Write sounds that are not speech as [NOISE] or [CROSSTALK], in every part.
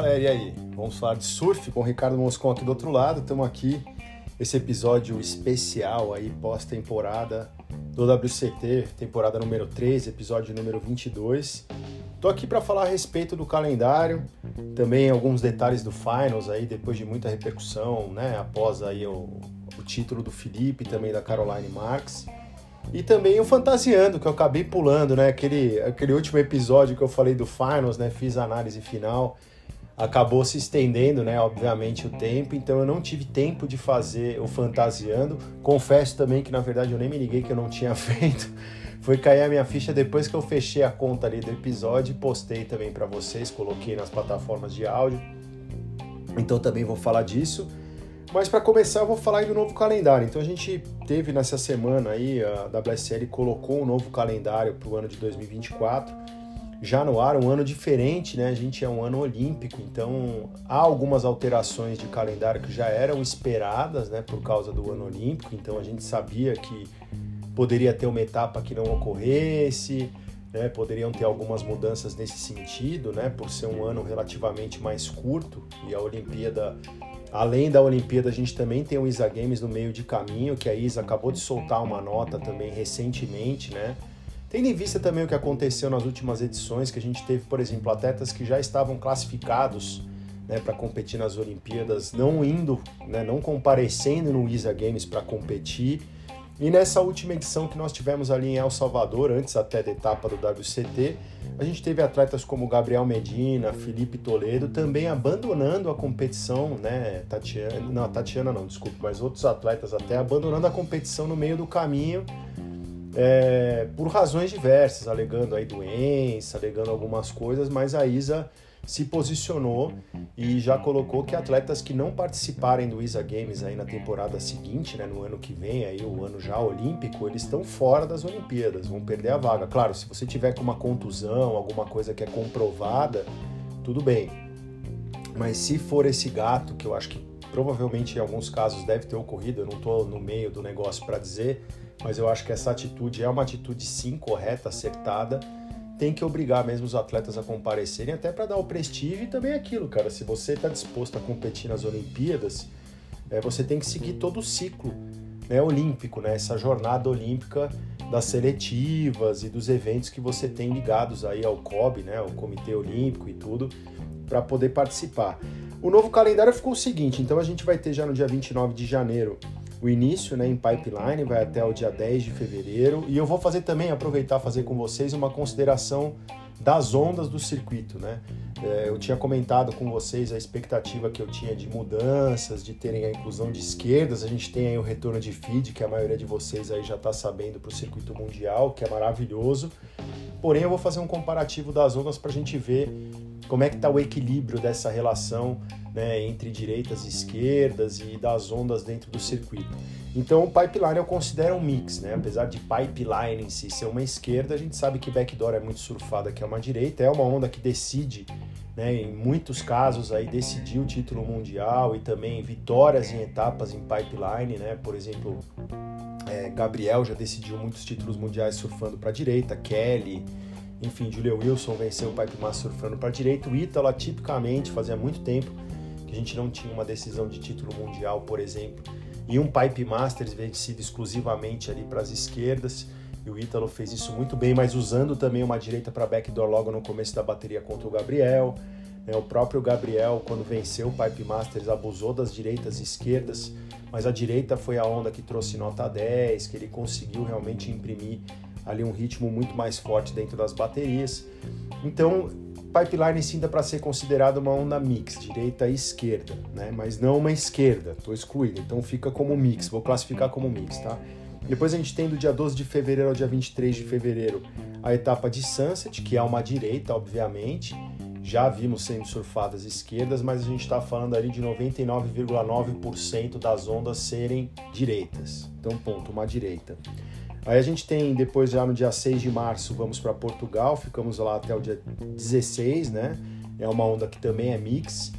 galera, e aí? Vamos falar de surf com o Ricardo Moscon aqui do outro lado. Estamos aqui, esse episódio especial aí, pós-temporada do WCT, temporada número 3, episódio número 22. Tô aqui para falar a respeito do calendário, também alguns detalhes do Finals aí, depois de muita repercussão, né, após aí o, o título do Felipe também da Caroline Marks. E também o Fantasiando, que eu acabei pulando, né? Aquele, aquele último episódio que eu falei do Finals, né? Fiz a análise final. Acabou se estendendo, né? Obviamente, o tempo. Então eu não tive tempo de fazer o Fantasiando. Confesso também que, na verdade, eu nem me liguei que eu não tinha [LAUGHS] feito. Foi cair a minha ficha depois que eu fechei a conta ali do episódio e postei também para vocês. Coloquei nas plataformas de áudio. Então também vou falar disso. Mas para começar, eu vou falar aí do novo calendário. Então a gente teve nessa semana aí, a WSL colocou um novo calendário para o ano de 2024, já no ar, um ano diferente, né? A gente é um ano olímpico, então há algumas alterações de calendário que já eram esperadas, né, por causa do ano olímpico. Então a gente sabia que poderia ter uma etapa que não ocorresse, né? Poderiam ter algumas mudanças nesse sentido, né? Por ser um ano relativamente mais curto e a Olimpíada Além da Olimpíada, a gente também tem o ISA Games no meio de caminho, que a ISA acabou de soltar uma nota também recentemente, né? Tendo em vista também o que aconteceu nas últimas edições, que a gente teve, por exemplo, atletas que já estavam classificados né, para competir nas Olimpíadas, não indo, né, não comparecendo no ISA Games para competir. E nessa última edição que nós tivemos ali em El Salvador, antes até da etapa do WCT, a gente teve atletas como Gabriel Medina, Felipe Toledo também abandonando a competição, né? Tatiana, não, Tatiana não, desculpe, mas outros atletas até abandonando a competição no meio do caminho é, por razões diversas, alegando aí doença, alegando algumas coisas, mas a Isa se posicionou e já colocou que atletas que não participarem do ISA Games aí na temporada seguinte, né, no ano que vem, aí o ano já olímpico, eles estão fora das Olimpíadas, vão perder a vaga. Claro, se você tiver com uma contusão, alguma coisa que é comprovada, tudo bem. Mas se for esse gato, que eu acho que provavelmente em alguns casos deve ter ocorrido, eu não estou no meio do negócio para dizer, mas eu acho que essa atitude é uma atitude sim correta, acertada tem que obrigar mesmo os atletas a comparecerem, até para dar o prestígio e também aquilo, cara. Se você está disposto a competir nas Olimpíadas, é, você tem que seguir todo o ciclo né, olímpico, né, essa jornada olímpica das seletivas e dos eventos que você tem ligados aí ao COB, né, o Comitê Olímpico e tudo, para poder participar. O novo calendário ficou o seguinte, então a gente vai ter já no dia 29 de janeiro o início né, em pipeline, vai até o dia 10 de fevereiro. E eu vou fazer também, aproveitar fazer com vocês uma consideração das ondas do circuito, né? É, eu tinha comentado com vocês a expectativa que eu tinha de mudanças, de terem a inclusão de esquerdas. A gente tem aí o retorno de feed, que a maioria de vocês aí já está sabendo para o circuito mundial, que é maravilhoso. Porém, eu vou fazer um comparativo das ondas para a gente ver como é que está o equilíbrio dessa relação né, entre direitas e esquerdas e das ondas dentro do circuito. Então o pipeline eu considero um mix, né? apesar de pipeline em si ser uma esquerda, a gente sabe que backdoor é muito surfada, que é uma direita, é uma onda que decide, né, em muitos casos aí decidir o título mundial e também vitórias em etapas em pipeline, né? por exemplo, é, Gabriel já decidiu muitos títulos mundiais surfando para a direita, Kelly, enfim, Julia Wilson venceu o Pipe Master surfando para a direita, o Ítalo tipicamente fazia muito tempo que a gente não tinha uma decisão de título mundial, por exemplo, e um Pipe Masters vencido exclusivamente ali para as esquerdas. E o Ítalo fez isso muito bem, mas usando também uma direita para backdoor logo no começo da bateria contra o Gabriel. É, o próprio Gabriel, quando venceu o Pipe Masters, abusou das direitas e esquerdas, mas a direita foi a onda que trouxe nota 10, que ele conseguiu realmente imprimir ali um ritmo muito mais forte dentro das baterias. Então, pipeline sim dá para ser considerado uma onda mix, direita e esquerda, né? Mas não uma esquerda, estou excluído. Então fica como mix, vou classificar como mix, tá? Depois a gente tem do dia 12 de fevereiro ao dia 23 de fevereiro a etapa de Sunset, que é uma direita, obviamente. Já vimos sendo surfadas esquerdas, mas a gente está falando ali de 99,9% das ondas serem direitas. Então, ponto, uma direita. Aí a gente tem depois já no dia 6 de março vamos para Portugal, ficamos lá até o dia 16, né? É uma onda que também é mix,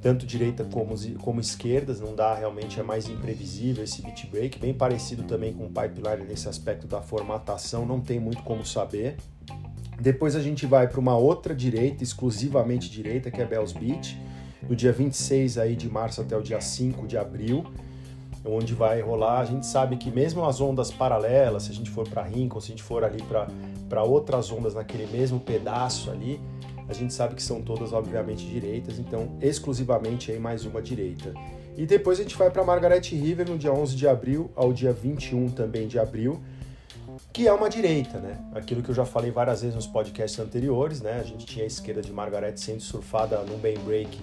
tanto direita como, como esquerdas, não dá realmente, é mais imprevisível esse beat break, bem parecido também com o pipeline nesse aspecto da formatação, não tem muito como saber. Depois a gente vai para uma outra direita, exclusivamente direita, que é Bells Beach, do dia 26 aí de março até o dia 5 de abril, onde vai rolar. A gente sabe que mesmo as ondas paralelas, se a gente for para Rincon, se a gente for ali para outras ondas naquele mesmo pedaço ali, a gente sabe que são todas obviamente direitas, então exclusivamente aí mais uma direita. E depois a gente vai para Margaret River no dia 11 de abril ao dia 21 também de abril, que é uma direita, né? Aquilo que eu já falei várias vezes nos podcasts anteriores, né? A gente tinha a esquerda de Margaret sendo surfada no main break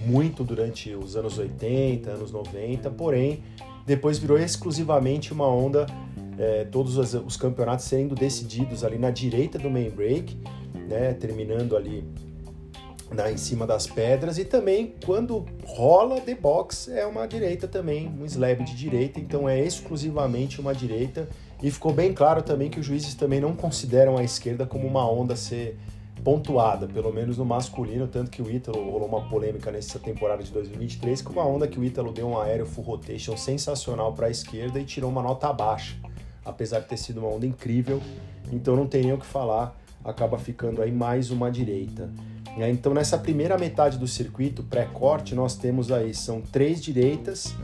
muito durante os anos 80, anos 90, porém depois virou exclusivamente uma onda, é, todos os, os, campeonatos sendo decididos ali na direita do main break, né? Terminando ali na, em cima das pedras e também quando rola the box é uma direita também, um slab de direita, então é exclusivamente uma direita e ficou bem claro também que os juízes também não consideram a esquerda como uma onda ser pontuada, pelo menos no masculino, tanto que o Ítalo rolou uma polêmica nessa temporada de 2023 com uma onda que o Ítalo deu um aéreo full rotation sensacional para a esquerda e tirou uma nota baixa, apesar de ter sido uma onda incrível, então não tem nem o que falar, acaba ficando aí mais uma direita. Então nessa primeira metade do circuito pré-corte nós temos aí são três direitas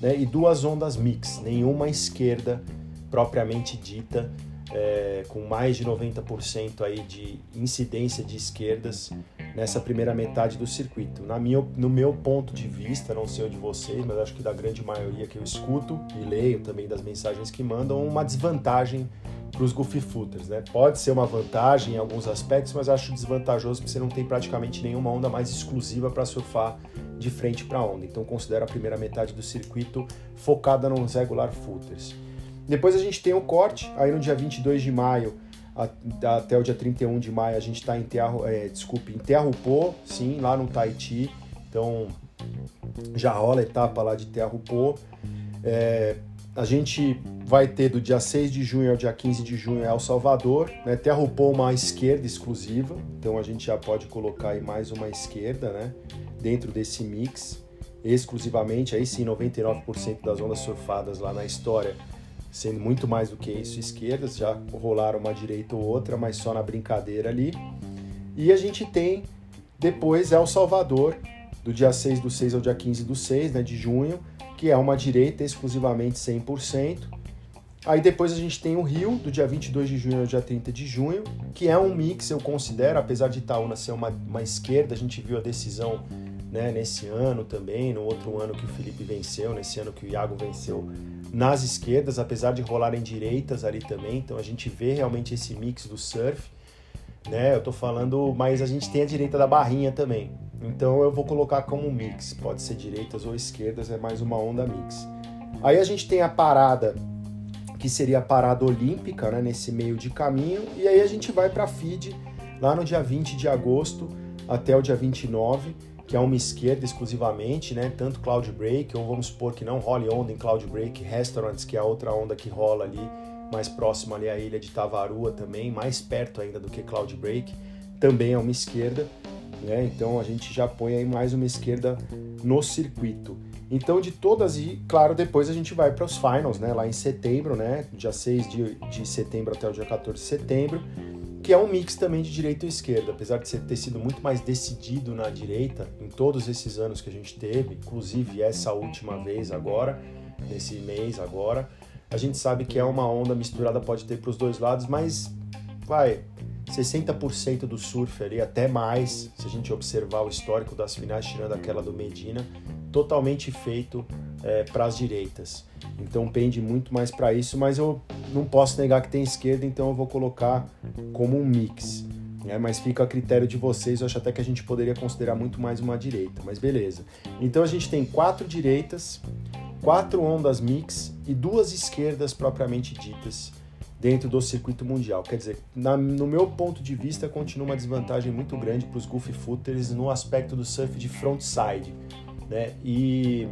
né, e duas ondas mix, nenhuma esquerda propriamente dita, é, com mais de 90% aí de incidência de esquerdas nessa primeira metade do circuito. Na minha, no meu ponto de vista, não sei o de vocês, mas acho que da grande maioria que eu escuto e leio também das mensagens que mandam, uma desvantagem para os goofy footers, né? Pode ser uma vantagem em alguns aspectos, mas acho desvantajoso porque você não tem praticamente nenhuma onda mais exclusiva para surfar de frente para a onda. Então considero a primeira metade do circuito focada nos regular footers. Depois a gente tem o corte, aí no dia 22 de maio até o dia 31 de maio a gente está em Terra, é, desculpe, em sim, lá no Tahiti. Então já rola a etapa lá de Terrupô. É, a gente vai ter do dia 6 de junho ao dia 15 de junho El Salvador, né? Terrupô uma esquerda exclusiva, então a gente já pode colocar aí mais uma esquerda, né? Dentro desse mix, exclusivamente, aí sim 99% das ondas surfadas lá na história sendo muito mais do que isso esquerdas, já rolaram uma direita ou outra, mas só na brincadeira ali. E a gente tem depois El Salvador, do dia 6 do 6 ao dia 15 do 6, né, de junho, que é uma direita exclusivamente 100%. Aí depois a gente tem o Rio, do dia 22 de junho ao dia 30 de junho, que é um mix, eu considero, apesar de Itaúna ser uma, uma esquerda, a gente viu a decisão né, nesse ano também, no outro ano que o Felipe venceu, nesse ano que o Iago venceu nas esquerdas, apesar de rolarem direitas ali também. Então a gente vê realmente esse mix do surf, né? Eu tô falando, mas a gente tem a direita da barrinha também. Então eu vou colocar como mix, pode ser direitas ou esquerdas, é mais uma onda mix. Aí a gente tem a parada que seria a parada olímpica, né, nesse meio de caminho, e aí a gente vai para feed lá no dia 20 de agosto até o dia 29 que é uma esquerda exclusivamente, né? Tanto Cloud Break, ou vamos supor que não role onda em Cloud Break, Restaurants, que é a outra onda que rola ali, mais próximo ali à ilha de Tavarua também, mais perto ainda do que Cloud Break, também é uma esquerda, né? Então a gente já põe aí mais uma esquerda no circuito. Então, de todas, e claro, depois a gente vai para os finals, né? Lá em setembro, né? Dia 6 de, de setembro até o dia 14 de setembro que é um mix também de direita e esquerda, apesar de ter sido muito mais decidido na direita em todos esses anos que a gente teve, inclusive essa última vez agora, nesse mês agora, a gente sabe que é uma onda misturada, pode ter para os dois lados, mas vai 60% do surf ali, até mais, se a gente observar o histórico das finais, tirando aquela do Medina, totalmente feito é, para as direitas. Então pende muito mais para isso, mas eu não posso negar que tem esquerda, então eu vou colocar como um mix. Né? Mas fica a critério de vocês, eu acho até que a gente poderia considerar muito mais uma direita, mas beleza. Então a gente tem quatro direitas, quatro ondas mix e duas esquerdas propriamente ditas dentro do circuito mundial. Quer dizer, na, no meu ponto de vista, continua uma desvantagem muito grande para os goofy footers no aspecto do surf de frontside. Né? E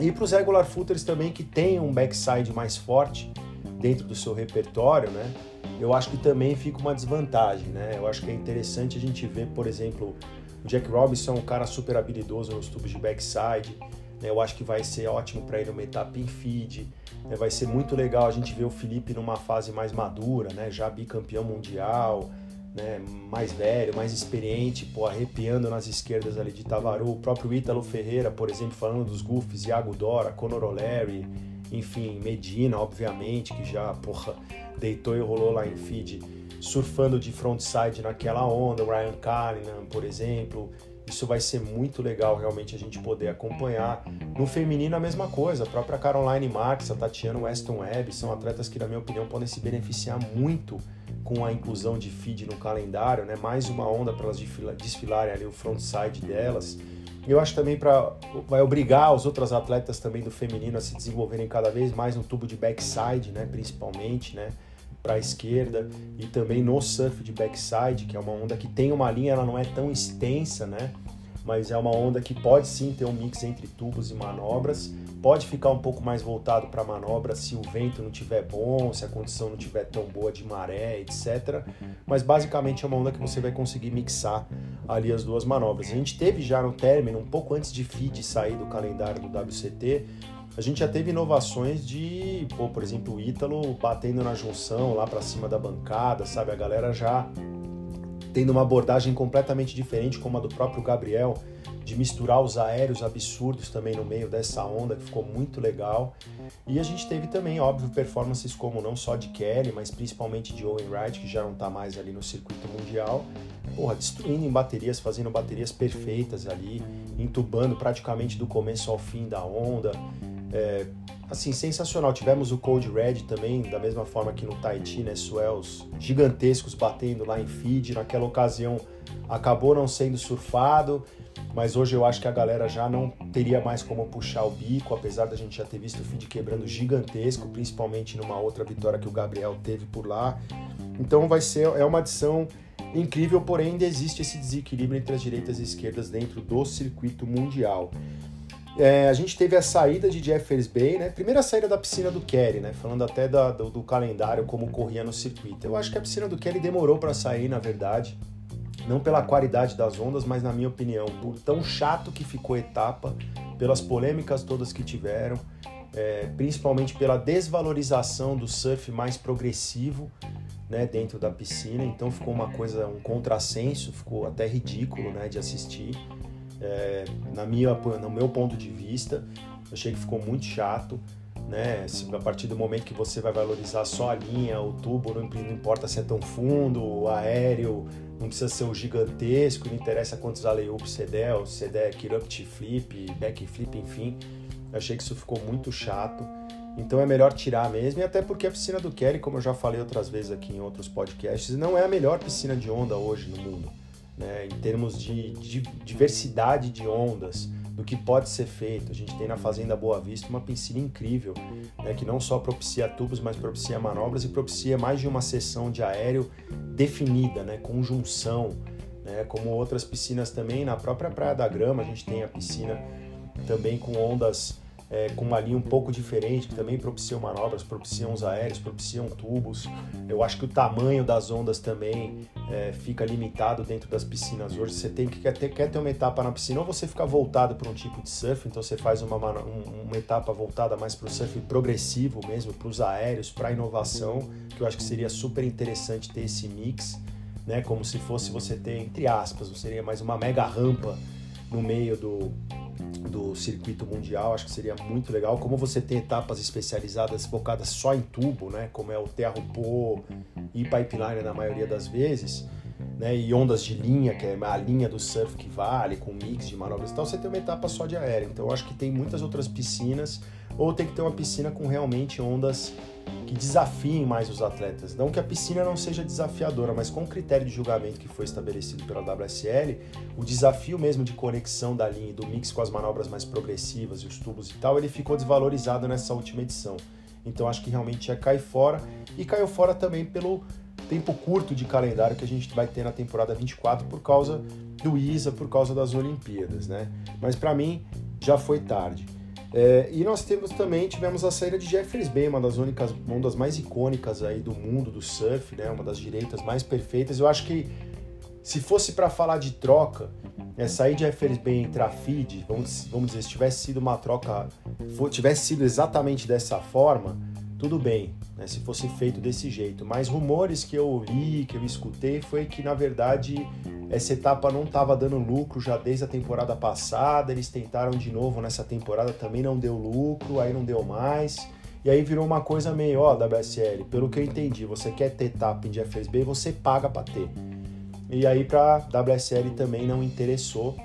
e para os regular footers também que tem um backside mais forte dentro do seu repertório, né? Eu acho que também fica uma desvantagem, né? Eu acho que é interessante a gente ver, por exemplo, o Jack Robinson, um cara super habilidoso nos tubos de backside. Né? Eu acho que vai ser ótimo para ele uma etapa em feed. Né? Vai ser muito legal a gente ver o Felipe numa fase mais madura, né? Já bicampeão mundial, né, mais velho, mais experiente, pô, arrepiando nas esquerdas ali de Tavaru, o próprio Ítalo Ferreira, por exemplo, falando dos goofs, Iago Dora, Conor O'Leary, enfim, Medina, obviamente, que já, porra, deitou e rolou lá em feed, surfando de frontside naquela onda, o Ryan Callahan, por exemplo, isso vai ser muito legal realmente a gente poder acompanhar. No feminino a mesma coisa, a própria Caroline Marks, a Tatiana Weston Webb, são atletas que na minha opinião podem se beneficiar muito com a inclusão de feed no calendário, né? Mais uma onda para elas desfilarem ali o frontside delas. Eu acho também para vai obrigar os outros atletas também do feminino a se desenvolverem cada vez mais no tubo de backside, né, principalmente, né, para a esquerda e também no surf de backside, que é uma onda que tem uma linha, ela não é tão extensa, né? Mas é uma onda que pode sim ter um mix entre tubos e manobras, pode ficar um pouco mais voltado para manobra se o vento não tiver bom, se a condição não tiver tão boa de maré, etc. Mas basicamente é uma onda que você vai conseguir mixar ali as duas manobras. A gente teve já no término, um pouco antes de feed sair do calendário do WCT, a gente já teve inovações de, pô, por exemplo, o Ítalo batendo na junção lá para cima da bancada, sabe? A galera já tendo uma abordagem completamente diferente, como a do próprio Gabriel, de misturar os aéreos absurdos também no meio dessa onda, que ficou muito legal. E a gente teve também, óbvio, performances como não só de Kelly, mas principalmente de Owen Wright, que já não está mais ali no circuito mundial, porra, destruindo em baterias, fazendo baterias perfeitas ali, entubando praticamente do começo ao fim da onda. É, assim, sensacional. Tivemos o Cold Red também, da mesma forma que no Tahiti, né? Swells gigantescos batendo lá em feed. Naquela ocasião acabou não sendo surfado, mas hoje eu acho que a galera já não teria mais como puxar o bico, apesar da gente já ter visto o feed quebrando gigantesco, principalmente numa outra vitória que o Gabriel teve por lá. Então vai ser é uma adição incrível, porém ainda existe esse desequilíbrio entre as direitas e esquerdas dentro do circuito mundial. É, a gente teve a saída de Jeffers Bay, né? Primeira saída da piscina do Kelly, né? Falando até da, do, do, calendário, como corria no circuito. Eu acho que a piscina do Kelly demorou para sair, na verdade. Não pela qualidade das ondas, mas na minha opinião, por tão chato que ficou a etapa, pelas polêmicas todas que tiveram, é, principalmente pela desvalorização do surf mais progressivo, né, dentro da piscina. Então ficou uma coisa, um contrassenso, ficou até ridículo, né, de assistir. É, na minha, no meu ponto de vista, achei que ficou muito chato. Né? Se, a partir do momento que você vai valorizar só a linha, o tubo, não, importa se é tão fundo, o aéreo, não precisa ser o gigantesco, não interessa quantos alley-oops você der, se você der kirupt flip, back flip, enfim. achei que isso ficou muito chato. Então é melhor tirar mesmo, e até porque a piscina do Kelly, como eu já falei outras vezes aqui em outros podcasts, não é a melhor piscina de onda hoje no mundo né, em termos de, de, diversidade de ondas, do que pode ser feito. A gente tem na Fazenda Boa Vista uma piscina incrível, né, que não só propicia tubos, mas propicia manobras e propicia mais de uma sessão de aéreo definida, né, conjunção, né, como outras piscinas também. Na própria Praia da Grama a gente tem a piscina também com ondas é, com uma linha um pouco diferente, que também propiciam manobras, propiciam os aéreos, propiciam tubos. Eu acho que o tamanho das ondas também é, fica limitado dentro das piscinas hoje. Você tem que quer ter, quer ter uma etapa na piscina, ou você fica voltado para um tipo de surf, então você faz uma, uma etapa voltada mais para o surf progressivo mesmo, para os aéreos, para a inovação, que eu acho que seria super interessante ter esse mix, né? Como se fosse você ter, entre aspas, seria mais uma mega rampa no meio do, do circuito mundial, acho que seria muito legal. Como você tem etapas especializadas focadas só em tubo, né? Como é o Terra-Pô e Pipeline na maioria das vezes, né? E ondas de linha, que é a linha do surf que vale, com mix de manobras e tal, você tem uma etapa só de aéreo. Então acho que tem muitas outras piscinas, ou tem que ter uma piscina com realmente ondas que desafiem mais os atletas. Não que a piscina não seja desafiadora, mas com o critério de julgamento que foi estabelecido pela WSL, o desafio mesmo de conexão da linha e do mix com as manobras mais progressivas e os tubos e tal, ele ficou desvalorizado nessa última edição. Então acho que realmente ia cair fora e caiu fora também pelo tempo curto de calendário que a gente vai ter na temporada 24 por causa do ISA, por causa das Olimpíadas, né? Mas para mim já foi tarde. É, e nós temos também tivemos a saída de Jeffries Bay, uma das únicas, uma das mais icônicas aí do mundo do surf, né? Uma das direitas mais perfeitas. Eu acho que se fosse para falar de troca, é, sair de Jeffries Bay e entrar feed, vamos, vamos dizer, se tivesse sido uma troca, tivesse sido exatamente dessa forma, tudo bem, né, se fosse feito desse jeito. Mas rumores que eu li, que eu escutei, foi que na verdade essa etapa não estava dando lucro já desde a temporada passada. Eles tentaram de novo nessa temporada, também não deu lucro, aí não deu mais. E aí virou uma coisa meio, ó, WSL, pelo que eu entendi, você quer ter tapping de FSB, você paga para ter. E aí para WSL também não interessou.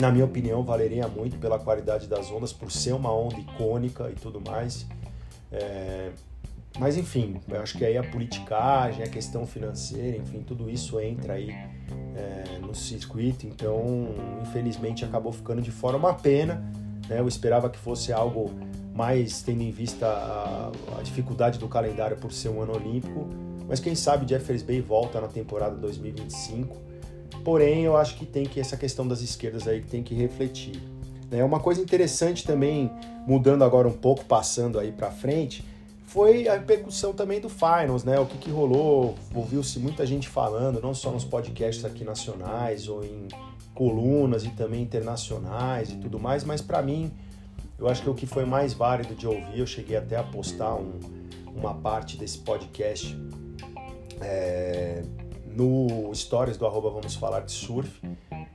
Na minha opinião, valeria muito pela qualidade das ondas, por ser uma onda icônica e tudo mais. É... Mas enfim, eu acho que aí a politicagem, a questão financeira, enfim, tudo isso entra aí é, no circuito. Então, infelizmente, acabou ficando de fora. Uma pena, né? Eu esperava que fosse algo mais tendo em vista a, a dificuldade do calendário por ser um ano olímpico. Mas quem sabe Jeffers Bay volta na temporada 2025. Porém, eu acho que tem que essa questão das esquerdas aí que tem que refletir. É uma coisa interessante também, mudando agora um pouco, passando aí para frente, foi a repercussão também do Finals, né? O que, que rolou, ouviu-se muita gente falando, não só nos podcasts aqui nacionais ou em colunas e também internacionais e tudo mais, mas para mim, eu acho que o que foi mais válido de ouvir, eu cheguei até a postar um, uma parte desse podcast é, no stories do arroba Vamos Falar de Surf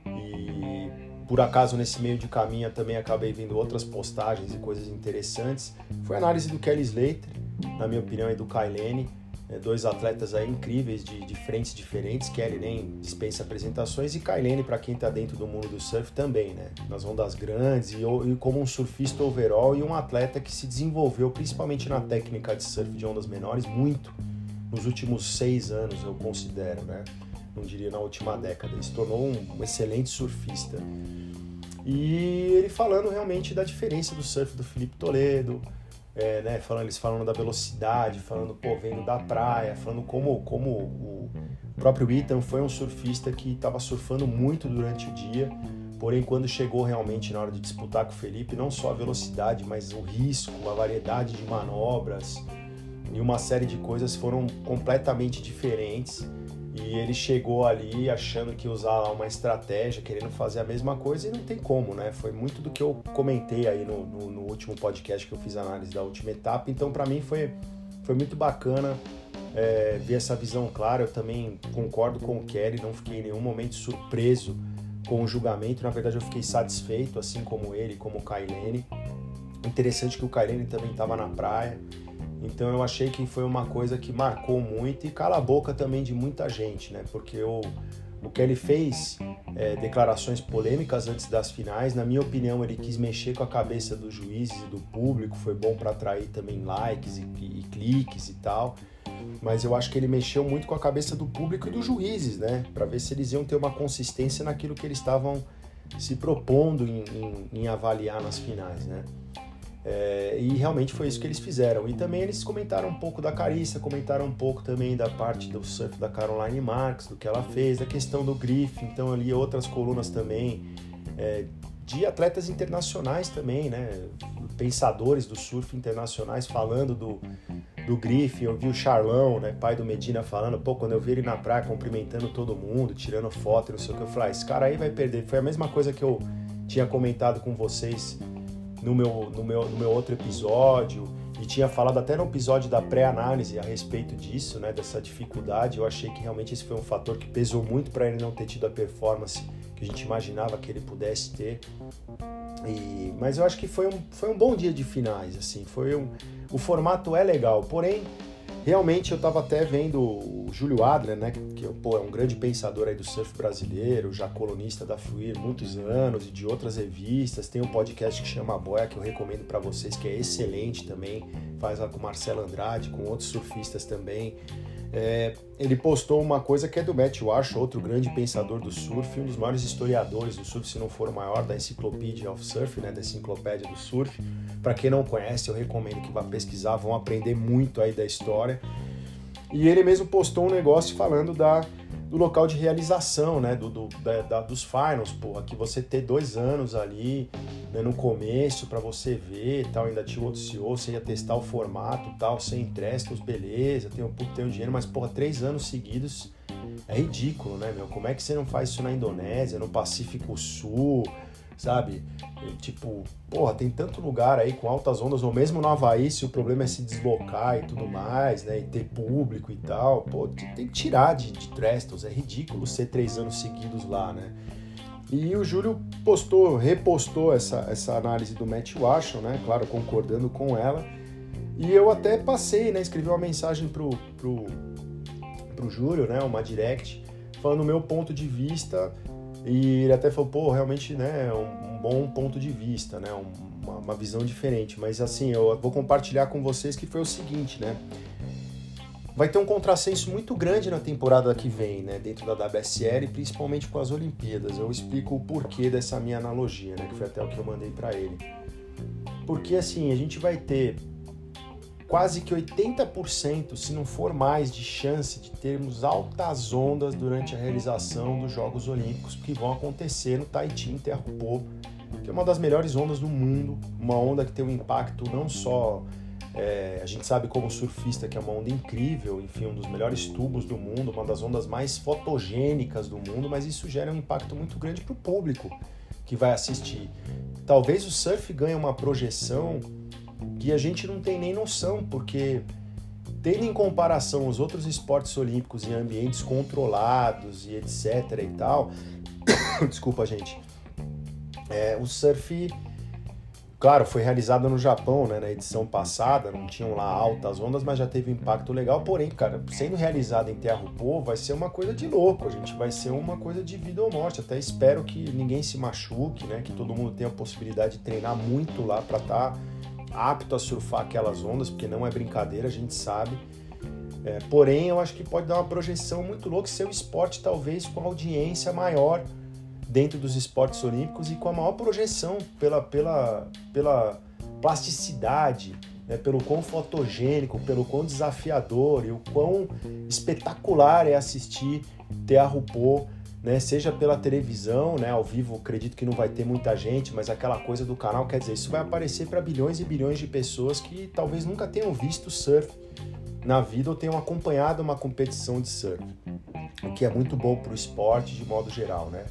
e por acaso nesse meio de caminho também acabei vendo outras postagens e coisas interessantes. Foi a análise do Kelly Slater, na minha opinião, e do Kailene, é, dois atletas aí incríveis de, de frentes diferentes. Kelly nem dispensa apresentações e Kailene, para quem está dentro do mundo do surf, também, né? Nas ondas grandes e, e como um surfista overall e um atleta que se desenvolveu principalmente na técnica de surf de ondas menores muito nos últimos seis anos, eu considero, né? Não diria na última década. Ele se tornou um, excelente surfista. E ele falando realmente da diferença do surf do Felipe Toledo, é, né, falando, eles falando da velocidade, falando, pô, vendo da praia, falando como, como o próprio Ethan foi um surfista que estava surfando muito durante o dia, porém quando chegou realmente na hora de disputar com o Felipe, não só a velocidade, mas o risco, a variedade de manobras, e uma série de coisas foram completamente diferentes. E ele chegou ali achando que usar uma estratégia, querendo fazer a mesma coisa e não tem como, né? Foi muito do que eu comentei aí no, no, no último podcast que eu fiz análise da última etapa. Então, para mim, foi, foi muito bacana é, ver essa visão clara. Eu também concordo com o Kelly, não fiquei em nenhum momento surpreso com o julgamento. Na verdade, eu fiquei satisfeito, assim como ele, como o Kailene. Interessante que o Kailene também estava na praia. Então eu achei que foi uma coisa que marcou muito e cala a boca também de muita gente, né? Porque o, o ele fez é, declarações polêmicas antes das finais, na minha opinião, ele quis mexer com a cabeça dos juízes e do público, foi bom para atrair também likes e, e, cliques e tal. Mas eu acho que ele mexeu muito com a cabeça do público e dos juízes, né? Para ver se eles iam ter uma consistência naquilo que eles estavam se propondo em, em, em avaliar nas finais, né? É, e realmente foi isso que eles fizeram. E também eles comentaram um pouco da Carissa, comentaram um pouco também da parte do surf da Caroline Marks, do que ela fez, da questão do Griff. Então ali outras colunas também é, de atletas internacionais também, né? Pensadores do surf internacionais falando do, do Griff. Eu vi o Charlão, né, pai do Medina, falando, pô, quando eu vi ele na praia cumprimentando todo mundo, tirando foto, não sei o que, eu falei, ah, esse cara aí vai perder. Foi a mesma coisa que eu tinha comentado com vocês no meu, no meu, no meu outro episódio e tinha falado até no episódio da pré-análise a respeito disso, né, dessa dificuldade. Eu achei que realmente esse foi um fator que pesou muito para ele não ter tido a performance que a gente imaginava que ele pudesse ter. E, mas eu acho que foi um, foi um bom dia de finais, assim, foi um, o formato é legal, porém Realmente eu estava até vendo o Júlio Adler, né, que pô, é um grande pensador aí do surf brasileiro, já colunista da Fluir muitos anos e de outras revistas. Tem um podcast que chama Boia que eu recomendo para vocês, que é excelente também. Faz lá com Marcelo Andrade, com outros surfistas também. É, ele postou uma coisa que é do Matt Walsh, outro grande pensador do surf, um dos maiores historiadores do surf, se não for o maior, da Encyclopedia of Surf, né, da Enciclopédia do Surf. Para quem não conhece, eu recomendo que vá pesquisar, vão aprender muito aí da história. E ele mesmo postou um negócio falando da, do local de realização, né, do, do da, da, dos finals, porra, que você ter dois anos ali né, no começo para você ver tal, ainda tinha outro CEO, você ia testar o formato tal, sem empréstimos, beleza, tem um pouco tem um dinheiro, mas porra, três anos seguidos é ridículo, né, meu? Como é que você não faz isso na Indonésia, no Pacífico Sul, sabe? Tipo, porra, tem tanto lugar aí com altas ondas, ou mesmo no Havaí, se o problema é se deslocar e tudo mais, né? E ter público e tal, pô, tem que tirar de, de Trestles, é ridículo ser três anos seguidos lá, né? E o Júlio postou, repostou essa, essa análise do Matt Washington, né? Claro, concordando com ela. E eu até passei, né? Escrevi uma mensagem pro, pro, pro Júlio, né? Uma direct, falando o meu ponto de vista. E ele até falou, pô, realmente, né? Um, um bom ponto de vista, né? Uma, uma visão diferente. Mas assim, eu vou compartilhar com vocês que foi o seguinte, né? vai ter um contrassenso muito grande na temporada que vem, né, dentro da WSL, principalmente com as Olimpíadas. Eu explico o porquê dessa minha analogia, né, que foi até o que eu mandei para ele. Porque assim, a gente vai ter quase que 80%, se não for mais, de chance de termos altas ondas durante a realização dos Jogos Olímpicos que vão acontecer no Tahiti, em que é uma das melhores ondas do mundo, uma onda que tem um impacto não só é, a gente sabe como surfista que é uma onda incrível, enfim, um dos melhores tubos do mundo, uma das ondas mais fotogênicas do mundo, mas isso gera um impacto muito grande para o público que vai assistir. Talvez o surf ganhe uma projeção que a gente não tem nem noção, porque tendo em comparação os outros esportes olímpicos em ambientes controlados e etc e tal, [COUGHS] desculpa gente, é, o surf Claro, foi realizada no Japão, né, na edição passada, não tinham lá altas ondas, mas já teve um impacto legal. Porém, cara, sendo realizada em Terra Pô, vai ser uma coisa de louco, a gente vai ser uma coisa de vida ou morte. Até espero que ninguém se machuque, né, que todo mundo tenha a possibilidade de treinar muito lá para estar tá apto a surfar aquelas ondas, porque não é brincadeira, a gente sabe. É, porém, eu acho que pode dar uma projeção muito louca, ser o esporte talvez com audiência maior dentro dos esportes olímpicos e com a maior projeção pela, pela, pela plasticidade, né, pelo quão fotogênico, pelo quão desafiador e o quão espetacular é assistir Tearupô, né, seja pela televisão, né, ao vivo, acredito que não vai ter muita gente, mas aquela coisa do canal, quer dizer, isso vai aparecer para bilhões e bilhões de pessoas que talvez nunca tenham visto surf na vida ou tenham acompanhado uma competição de surf, o que é muito bom para o esporte de modo geral, né?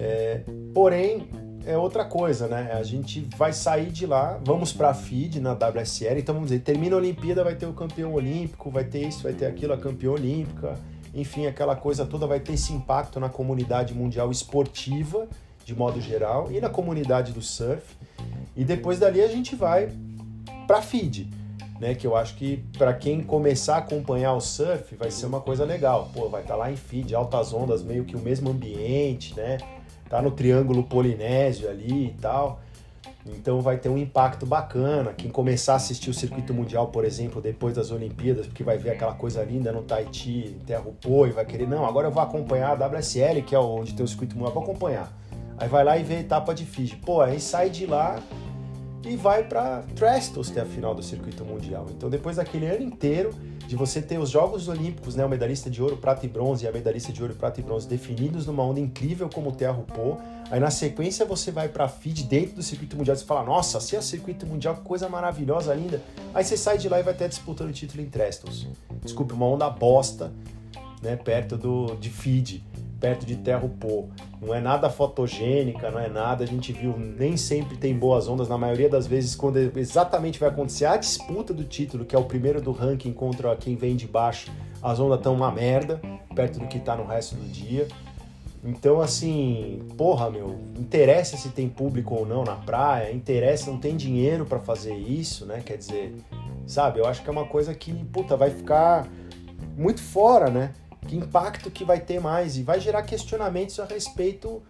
É, porém, é outra coisa, né? A gente vai sair de lá, vamos para a FID na WSL, então vamos dizer, termina a Olimpíada, vai ter o campeão olímpico, vai ter isso, vai ter aquilo, a campeã olímpica, enfim, aquela coisa toda vai ter esse impacto na comunidade mundial esportiva, de modo geral, e na comunidade do surf. E depois dali a gente vai para FID. Né, que eu acho que para quem começar a acompanhar o surf vai ser uma coisa legal. Pô, vai estar tá lá em feed, altas ondas, meio que o mesmo ambiente, né? tá no Triângulo Polinésio ali e tal. Então vai ter um impacto bacana. Quem começar a assistir o circuito mundial, por exemplo, depois das Olimpíadas, porque vai ver aquela coisa linda no Tahiti, em Terra-Pô, e vai querer, não, agora eu vou acompanhar a WSL, que é onde tem o circuito mundial, vou acompanhar. Aí vai lá e vê a etapa de Fiji. Pô, aí sai de lá e vai para Trestles ter a final do circuito mundial. Então depois daquele ano inteiro de você ter os Jogos Olímpicos, né, o medalhista de ouro, prata e bronze e a medalhista de ouro, prata e bronze definidos numa onda incrível como o Terra Pô. Aí na sequência você vai para FID dentro do circuito mundial e você fala: "Nossa, se é circuito mundial, coisa maravilhosa, linda". Aí você sai de lá e vai até disputando o título em Trestles. Desculpe, uma onda bosta, né, perto do de FID perto de Terra Pô. Não é nada fotogênica, não é nada. A gente viu, nem sempre tem boas ondas. Na maioria das vezes, quando exatamente vai acontecer a disputa do título, que é o primeiro do ranking contra quem vem de baixo, as ondas estão uma merda, perto do que está no resto do dia. Então, assim, porra, meu, interessa se tem público ou não na praia, interessa, não tem dinheiro para fazer isso, né? Quer dizer, sabe, eu acho que é uma coisa que, puta, vai ficar muito fora, né? Que impacto que vai ter mais e vai gerar questionamentos a respeito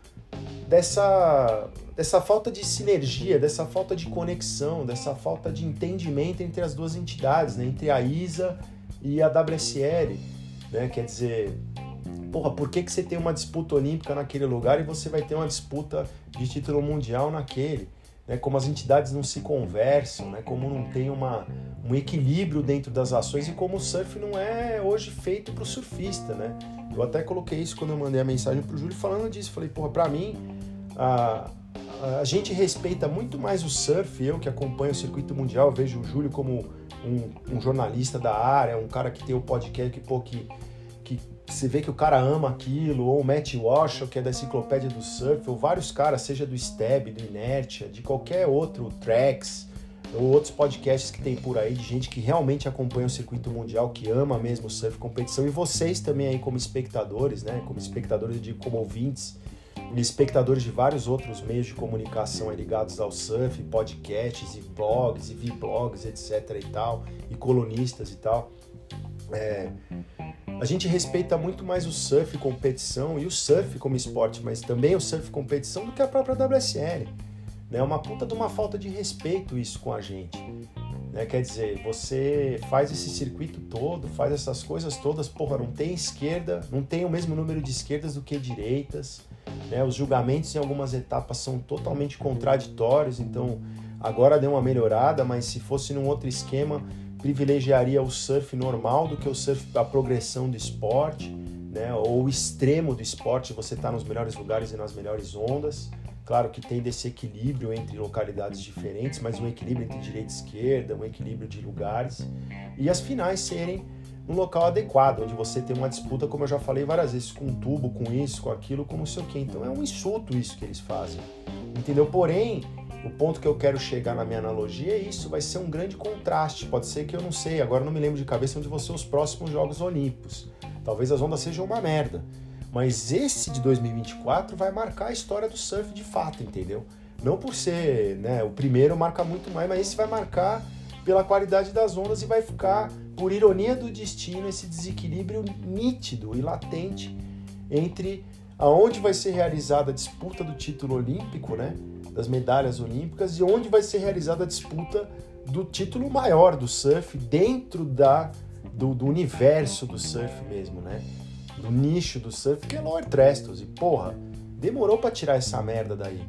dessa, dessa falta de sinergia, dessa falta de conexão, dessa falta de entendimento entre as duas entidades, né? entre a ISA e a WSL. Né? Quer dizer, porra, por que, que você tem uma disputa olímpica naquele lugar e você vai ter uma disputa de título mundial naquele? Né, como as entidades não se conversam, né, como não tem uma, um equilíbrio dentro das ações e como o surf não é hoje feito para o surfista, né? Eu até coloquei isso quando eu mandei a mensagem para o Júlio falando disso. Falei, porra, para mim, a, a gente respeita muito mais o surf, eu que acompanho o circuito mundial, vejo o Júlio como um, um jornalista da área, um cara que tem o podcast, que, pô, que você vê que o cara ama aquilo, ou o Matt Walsh, que é da enciclopédia do surf, ou vários caras, seja do Steb, do Inertia, de qualquer outro, Tracks, ou outros podcasts que tem por aí de gente que realmente acompanha o circuito mundial, que ama mesmo o surf competição, e vocês também aí como espectadores, né, como espectadores, digo como ouvintes, e espectadores de vários outros meios de comunicação ligados ao surf, podcasts e blogs e vlogs, etc e tal, e colunistas e tal. É, a gente respeita muito mais o surf competição e o surf como esporte, mas também o surf competição do que a própria WSL. É uma puta de uma falta de respeito isso com a gente. Né? Quer dizer, você faz esse circuito todo, faz essas coisas todas, porra, não tem esquerda, não tem o mesmo número de esquerdas do que direitas. Né? Os julgamentos em algumas etapas são totalmente contraditórios, então agora deu uma melhorada, mas se fosse num outro esquema, privilegiaria o surf normal do que o surf a progressão do esporte, né? Ou o extremo do esporte, você está nos melhores lugares e nas melhores ondas. Claro que tem desse equilíbrio entre localidades diferentes, mas um equilíbrio entre direita e esquerda, um equilíbrio de lugares. E as finais serem um local adequado, onde você tem uma disputa, como eu já falei várias vezes, com um tubo, com isso, com aquilo, com não sei o quê. Então é um insulto isso que eles fazem. Entendeu? Porém, o ponto que eu quero chegar na minha analogia é isso, vai ser um grande contraste. Pode ser que eu não sei, agora não me lembro de cabeça onde vão ser os próximos Jogos Olímpicos. Talvez as ondas sejam uma merda. Mas esse de 2024 vai marcar a história do surf de fato, entendeu? Não por ser, né, o primeiro marca muito mais, mas esse vai marcar pela qualidade das ondas e vai ficar, por ironia do destino, esse desequilíbrio nítido e latente entre aonde vai ser realizada a disputa do título olímpico, né? Das medalhas olímpicas e onde vai ser realizada a disputa do título maior do surf dentro da, do, do universo do surf mesmo, né? Do nicho do surf, que é Lower Trestos. E porra, demorou para tirar essa merda daí.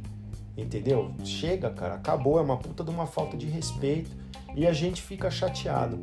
Entendeu? Chega, cara, acabou, é uma puta de uma falta de respeito e a gente fica chateado.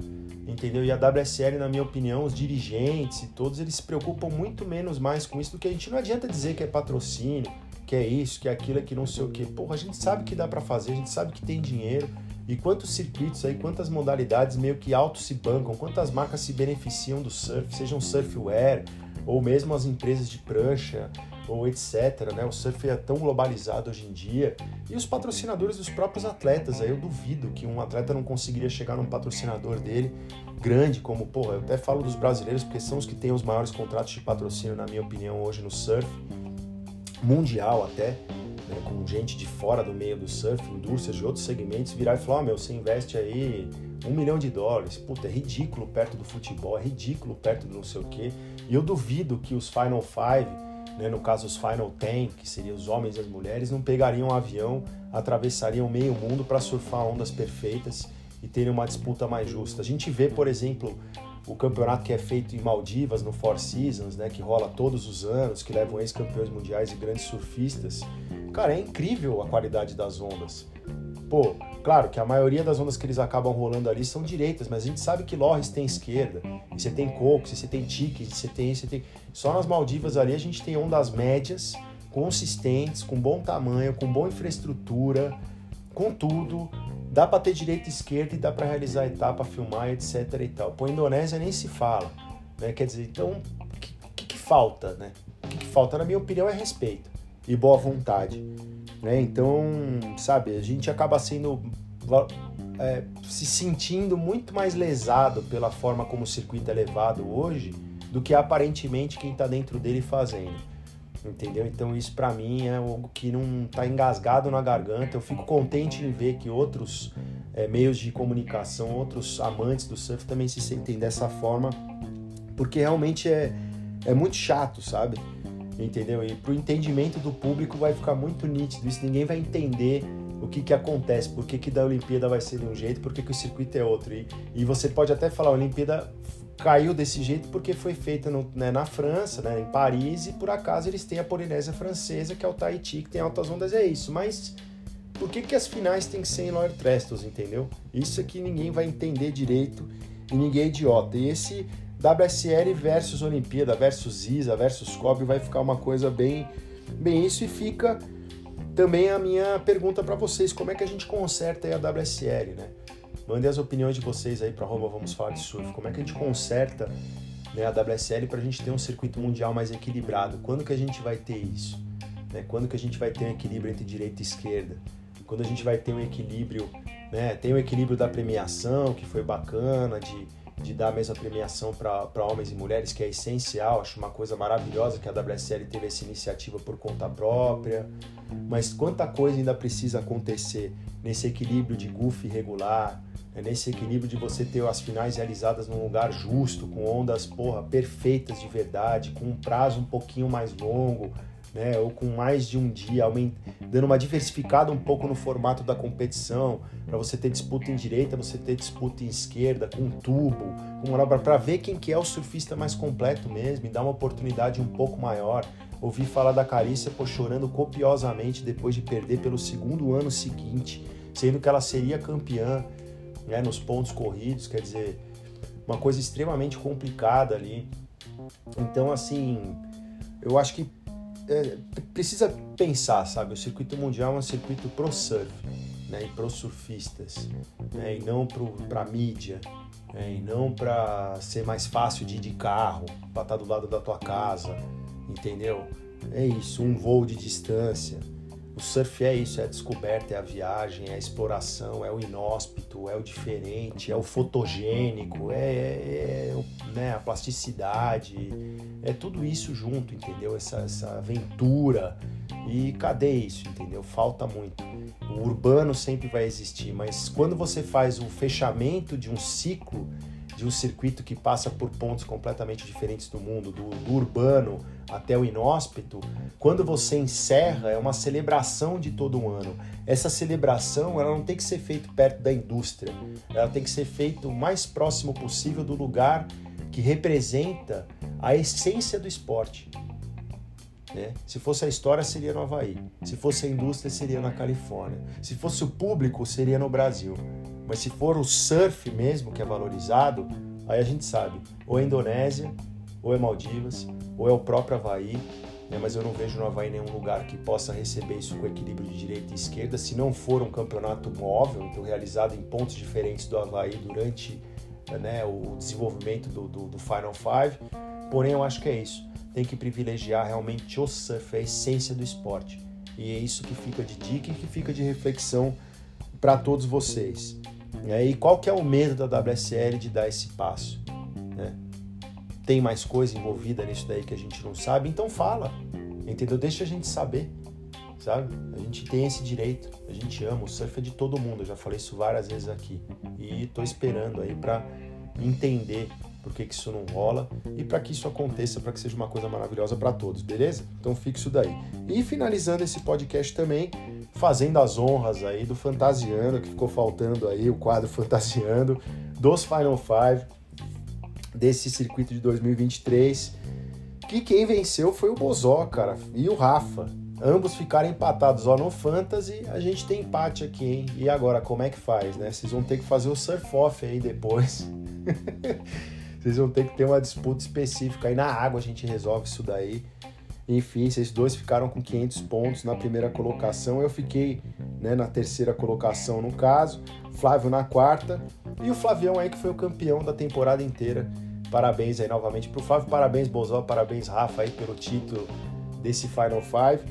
Entendeu? E a WSL, na minha opinião, os dirigentes e todos, eles se preocupam muito menos mais com isso do que a gente não adianta dizer que é patrocínio, que é isso, que é aquilo, que não sei o que. Porra, a gente sabe que dá para fazer, a gente sabe que tem dinheiro. E quantos circuitos aí, quantas modalidades meio que auto se bancam, quantas marcas se beneficiam do surf, sejam surfwear ou mesmo as empresas de prancha ou etc. Né? O surf é tão globalizado hoje em dia. E os patrocinadores dos próprios atletas, aí eu duvido que um atleta não conseguiria chegar num patrocinador dele grande, como, porra, eu até falo dos brasileiros, porque são os que têm os maiores contratos de patrocínio, na minha opinião, hoje no surf mundial até, né, com gente de fora do meio do surf, indústrias de outros segmentos, virar e falar, oh, meu, você investe aí um milhão de dólares, puta, é ridículo perto do futebol, é ridículo perto do não sei o quê, e eu duvido que os Final Five, né, no caso os Final Ten, que seriam os homens e as mulheres, não pegariam um avião, atravessariam meio mundo para surfar ondas perfeitas e terem uma disputa mais justa. A gente vê, por exemplo, o campeonato que é feito em Maldivas, no Four Seasons, né, que rola todos os anos, que levam ex-campeões mundiais e grandes surfistas. Cara, é incrível a qualidade das ondas. Pô, claro que a maioria das ondas que eles acabam rolando ali são direitas, mas a gente sabe que Lorres tem esquerda, e você tem Coco, você tem Tique, você tem, você tem... Só nas Maldivas ali a gente tem ondas médias, consistentes, com bom tamanho, com boa infraestrutura, com tudo, dá para ter direita e esquerda e dá para realizar etapa, filmar, etc e tal. Pô, Indonésia nem se fala, né? Quer dizer, então, o que, que, que, falta, né? O que, que, falta, na minha opinião, é respeito e boa vontade, né? Então, sabe, a gente acaba sendo... É, se sentindo muito mais lesado pela forma como o circuito é levado hoje do que aparentemente quem está dentro dele fazendo entendeu? Então isso para mim é algo que não tá engasgado na garganta. Eu fico contente em ver que outros é, meios de comunicação, outros amantes do surf também se sentem dessa forma, porque realmente é, é muito chato, sabe? Entendeu? E pro entendimento do público vai ficar muito nítido isso, ninguém vai entender o que, que acontece, por que, que da Olimpíada vai ser de um jeito, por que, que o circuito é outro. E, e você pode até falar, a Olimpíada caiu desse jeito porque foi feita no, né, na França, né, em Paris, e por acaso eles têm a Polinésia Francesa, que é o Tahiti, que tem altas ondas, é isso. Mas por que, que as finais têm que ser em Lower Trestos, entendeu? Isso aqui ninguém vai entender direito e ninguém é idiota. E esse WSL versus Olimpíada, versus ISA, versus COB vai ficar uma coisa bem, bem isso e fica também a minha pergunta para vocês, como é que a gente conserta a WSL, né? Mandem as opiniões de vocês aí para arroba Vamos Falar de Surf. Como é que a gente conserta né, a WSL para a gente ter um circuito mundial mais equilibrado. Quando que a gente vai ter isso? Né? Quando que a gente vai ter um equilíbrio entre direita e esquerda? Quando a gente vai ter um equilíbrio, né? Tem o equilíbrio da premiação, que foi bacana, de, de dar a mesma premiação para homens e mulheres, que é essencial. Acho uma coisa maravilhosa que a WSL teve essa iniciativa por conta própria. Mas quanta coisa ainda precisa acontecer nesse equilíbrio de goof regular, é nesse equilíbrio de você ter as finais realizadas num lugar justo, com ondas porra, perfeitas de verdade, com um prazo um pouquinho mais longo, né, ou com mais de um dia, dando uma diversificada um pouco no formato da competição, para você ter disputa em direita, você ter disputa em esquerda, com tubo, com manobra, para ver quem que é o surfista mais completo mesmo, e dar uma oportunidade um pouco maior. Ouvi falar da Carícia pô, chorando copiosamente depois de perder pelo segundo ano seguinte, sendo que ela seria campeã né, nos pontos corridos, quer dizer, uma coisa extremamente complicada ali. Então, assim, eu acho que é, precisa pensar, sabe? O circuito mundial é um circuito pro surf, né? E pro surfistas, né? E não pro, pra mídia, né? E não para ser mais fácil de ir de carro, para estar tá do lado da tua casa, entendeu? É isso, um voo de distância. O surf é isso, é a descoberta, é a viagem, é a exploração, é o inóspito, é o diferente, é o fotogênico, é, é, é né, a plasticidade, é tudo isso junto, entendeu? Essa, essa aventura. E cadê isso, entendeu? Falta muito. O urbano sempre vai existir, mas quando você faz o fechamento de um ciclo, de um circuito que passa por pontos completamente diferentes do mundo, do, do, urbano até o inóspito, quando você encerra, é uma celebração de todo um ano. Essa celebração ela não tem que ser feita perto da indústria, ela tem que ser feita o mais próximo possível do lugar que representa a essência do esporte. Né? Se fosse a história, seria no Havaí. Se fosse a indústria, seria na Califórnia. Se fosse o público, seria no Brasil. Mas se for o surf mesmo que é valorizado, aí a gente sabe, ou é Indonésia, ou é Maldivas, ou é o próprio Havaí, né? mas eu não vejo no Havaí nenhum lugar que possa receber isso com equilíbrio de direita e esquerda, se não for um campeonato móvel, então realizado em pontos diferentes do Havaí durante né, o desenvolvimento do, do, do Final Five. Porém, eu acho que é isso. Tem que privilegiar realmente o surf, a essência do esporte. E é isso que fica de dica e que fica de reflexão para todos vocês. E qual que é o medo da WSL de dar esse passo? Né? Tem mais coisa envolvida nisso daí que a gente não sabe? Então fala, entendeu? Deixa a gente saber, sabe? A gente tem esse direito, a gente ama, o surf é de todo mundo, eu já falei isso várias vezes aqui. E tô esperando aí para entender por que, que isso não rola e para que isso aconteça, para que seja uma coisa maravilhosa para todos, beleza? Então fique isso daí. E finalizando esse podcast também, fazendo as honras aí do Fantasiando, que ficou faltando aí o quadro [LAUGHS] Fantasiando dos Final Five desse circuito de 2023. Que quem venceu foi o Bozó, cara, e o Rafa. Ambos ficaram empatados, ó, no Fantasy a gente tem empate aqui, hein? E agora, como é que faz, né? Vocês vão ter que fazer o surf-off aí depois. [LAUGHS] Vocês vão ter que ter uma disputa específica aí na água, a gente resolve isso daí. Enfim, esses dois ficaram com 500 pontos na primeira colocação. Eu fiquei né, na terceira colocação, no caso. Flávio na quarta. E o Flavião aí que foi o campeão da temporada inteira. Parabéns aí novamente pro Flávio. Parabéns, Bozó. Parabéns, Rafa, aí pelo título desse Final Five.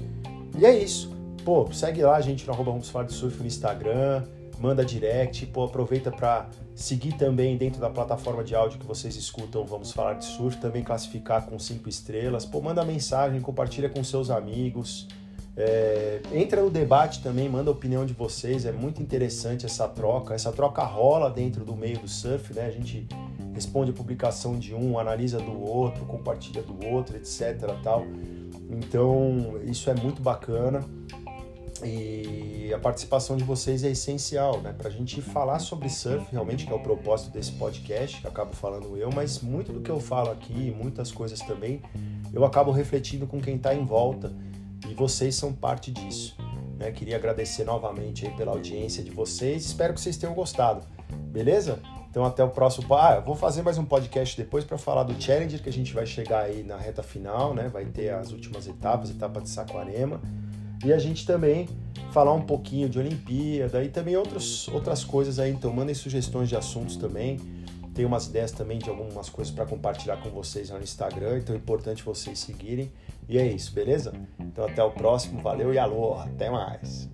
E é isso. Pô, segue lá a gente no arroba Surf no Instagram. Manda direct. Pô, aproveita para seguir também dentro da plataforma de áudio que vocês escutam, vamos falar de surf, também classificar com cinco estrelas. Pô, manda mensagem, compartilha com seus amigos. É, entra no debate também, manda a opinião de vocês, é muito interessante essa troca. Essa troca rola dentro do meio do surf, né? A gente responde a publicação de um, analisa do outro, compartilha do outro, etc. tal. Então, isso é muito bacana. E a participação de vocês é essencial, né? Para a gente falar sobre surf, realmente, que é o propósito desse podcast, que acabo falando eu, mas muito do que eu falo aqui, muitas coisas também, eu acabo refletindo com quem está em volta e vocês são parte disso. Né? Queria agradecer novamente aí pela audiência de vocês, espero que vocês tenham gostado, beleza? Então até o próximo. Ah, eu vou fazer mais um podcast depois para falar do Challenger, que a gente vai chegar aí na reta final, né? Vai ter as últimas etapas, etapa de Saquarema. E a gente também falar um pouquinho de Olimpíada e também outros, outras coisas aí. Então, mandem sugestões de assuntos também. Tenho umas ideias também de algumas coisas para compartilhar com vocês lá no Instagram, então é importante vocês seguirem. E é isso, beleza? Então até o próximo, valeu e alô, até mais!